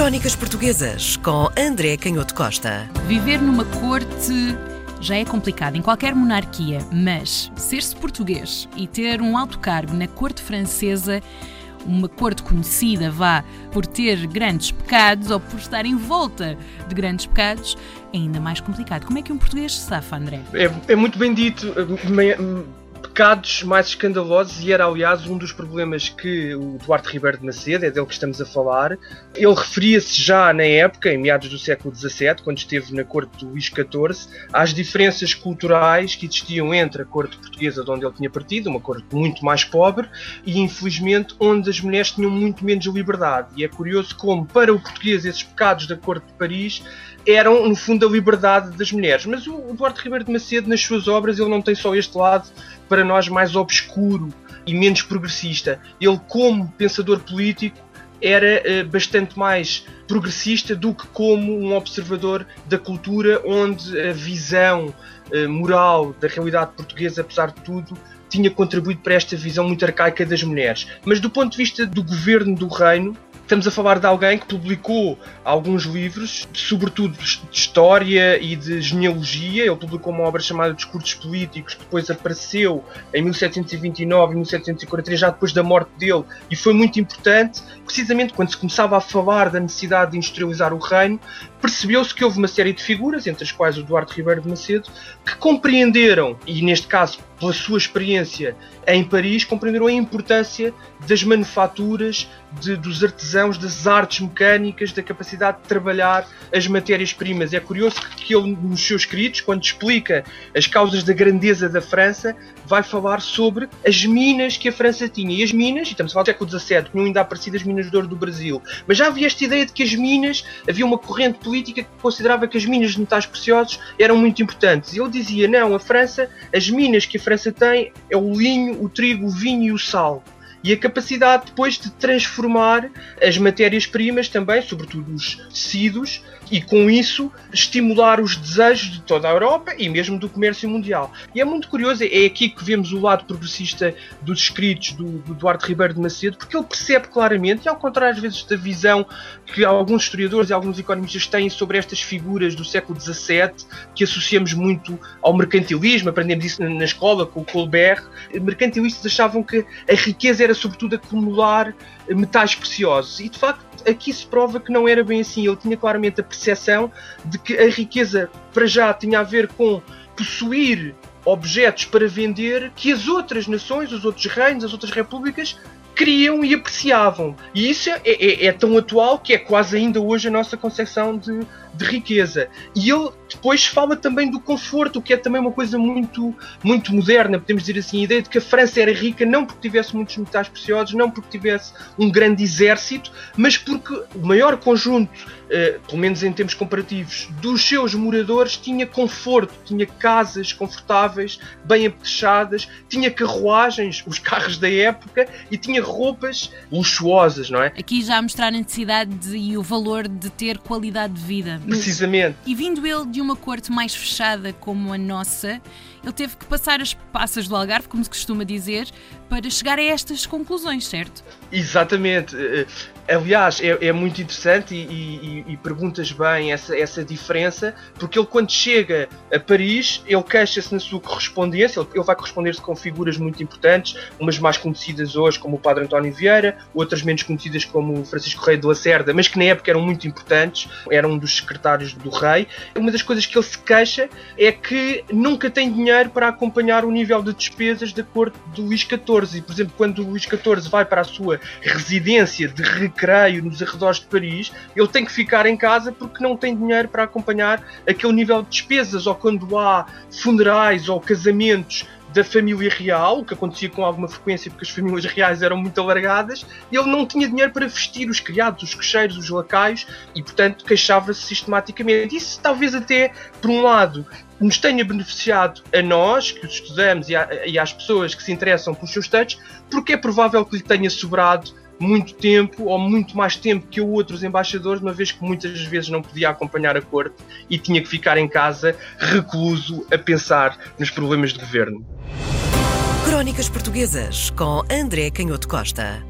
Crónicas Portuguesas com André Canhoto Costa. Viver numa corte já é complicado em qualquer monarquia, mas ser-se português e ter um alto cargo na corte francesa, uma corte conhecida, vá, por ter grandes pecados ou por estar em volta de grandes pecados, é ainda mais complicado. Como é que um português se safa, André? É, é muito bem dito pecados mais escandalosos e era, aliás, um dos problemas que o Duarte Ribeiro de Macedo, é dele que estamos a falar, ele referia-se já na época, em meados do século XVII, quando esteve na corte do Luís XIV, às diferenças culturais que existiam entre a corte portuguesa de onde ele tinha partido, uma corte muito mais pobre, e infelizmente onde as mulheres tinham muito menos liberdade. E é curioso como, para o português, esses pecados da corte de Paris eram, no fundo, a liberdade das mulheres. Mas o Duarte Ribeiro de Macedo, nas suas obras, ele não tem só este lado para nós mais obscuro e menos progressista. Ele, como pensador político, era uh, bastante mais progressista do que como um observador da cultura, onde a visão uh, moral da realidade portuguesa, apesar de tudo, tinha contribuído para esta visão muito arcaica das mulheres. Mas do ponto de vista do governo do reino, Estamos a falar de alguém que publicou alguns livros, sobretudo de história e de genealogia. Ele publicou uma obra chamada Discursos Políticos, que depois apareceu em 1729 e 1743, já depois da morte dele, e foi muito importante, precisamente quando se começava a falar da necessidade de industrializar o reino, percebeu-se que houve uma série de figuras, entre as quais o Duarte Ribeiro de Macedo, que compreenderam, e neste caso pela sua experiência em Paris, compreenderam a importância das manufaturas, de, dos artesãos, das artes mecânicas, da capacidade de trabalhar as matérias-primas. É curioso que ele, nos seus escritos, quando explica as causas da grandeza da França, vai falar sobre as minas que a França tinha. E as minas, e estamos a falar do século XVII, tinham ainda aparecido as minas de ouro do Brasil, mas já havia esta ideia de que as minas, havia uma corrente política considerava que as minas de metais preciosos eram muito importantes. Ele dizia: não, a França, as minas que a França tem é o linho, o trigo, o vinho e o sal e a capacidade depois de transformar as matérias-primas também, sobretudo os tecidos, e com isso estimular os desejos de toda a Europa e mesmo do comércio mundial. E é muito curioso, é aqui que vemos o lado progressista dos escritos do, do Duarte Ribeiro de Macedo, porque ele percebe claramente, e ao contrário às vezes da visão que alguns historiadores e alguns economistas têm sobre estas figuras do século XVII, que associamos muito ao mercantilismo, aprendemos isso na escola com o Colbert, mercantilistas achavam que a riqueza era sobretudo acumular metais preciosos. E de facto aqui se prova que não era bem assim. Ele tinha claramente a percepção de que a riqueza para já tinha a ver com possuir objetos para vender que as outras nações, os outros reinos, as outras repúblicas queriam e apreciavam. E isso é, é, é, tão atual que é quase ainda hoje a nossa concepção de, de riqueza. E ele depois fala também do conforto, que é também uma coisa muito, muito moderna, podemos dizer assim, a ideia de que a França era rica não porque tivesse muitos metais preciosos, não porque tivesse um grande exército, mas porque o maior conjunto, eh, pelo menos em termos comparativos, dos seus moradores tinha conforto, tinha casas confortáveis, bem apetrechadas, tinha carruagens, os carros da época, e tinha roupas luxuosas, não é? Aqui já a mostrar a necessidade de, e o valor de ter qualidade de vida. Precisamente. E vindo ele de uma corte mais fechada como a nossa, ele teve que passar as passas do Algarve, como se costuma dizer, para chegar a estas conclusões, certo? Exatamente. Eh, aliás, é, é muito interessante e, e, e, perguntas bem essa, essa diferença, porque ele, quando chega a Paris, ele queixa-se na sua correspondência, ele, ele vai corresponder-se com figuras muito importantes, umas mais conhecidas hoje, como o Padre António Vieira, outras menos conhecidas, como o Francisco Rei de Lacerda, mas que na época eram muito importantes, era um dos secretários do rei. Uma das coisas que ele se queixa é que nunca tem dinheiro para acompanhar o nível de despesas da corte do Luís XIV. E, por exemplo, quando Luís XIV vai para a sua residência de recreio nos arredores de Paris, ele tem que ficar em casa porque não tem dinheiro para acompanhar aquele nível de despesas. Ou quando há funerais ou casamentos da família real, o que acontecia com alguma frequência porque as famílias reais eram muito alargadas, ele não tinha dinheiro para vestir os criados, os cocheiros, os lacaios e, portanto, queixava-se sistematicamente. Isso talvez até, por um lado, nos tenha beneficiado a nós, que os estudamos, e, a, e às pessoas que se interessam pelos seus textos, porque é provável que lhe tenha sobrado muito tempo ou muito mais tempo que outros embaixadores, uma vez que muitas vezes não podia acompanhar a corte e tinha que ficar em casa recluso a pensar nos problemas de governo. Crónicas Portuguesas com André Canhoto Costa.